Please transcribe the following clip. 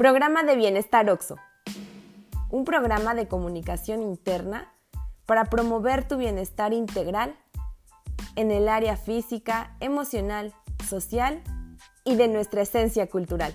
Programa de Bienestar OXO. Un programa de comunicación interna para promover tu bienestar integral en el área física, emocional, social y de nuestra esencia cultural.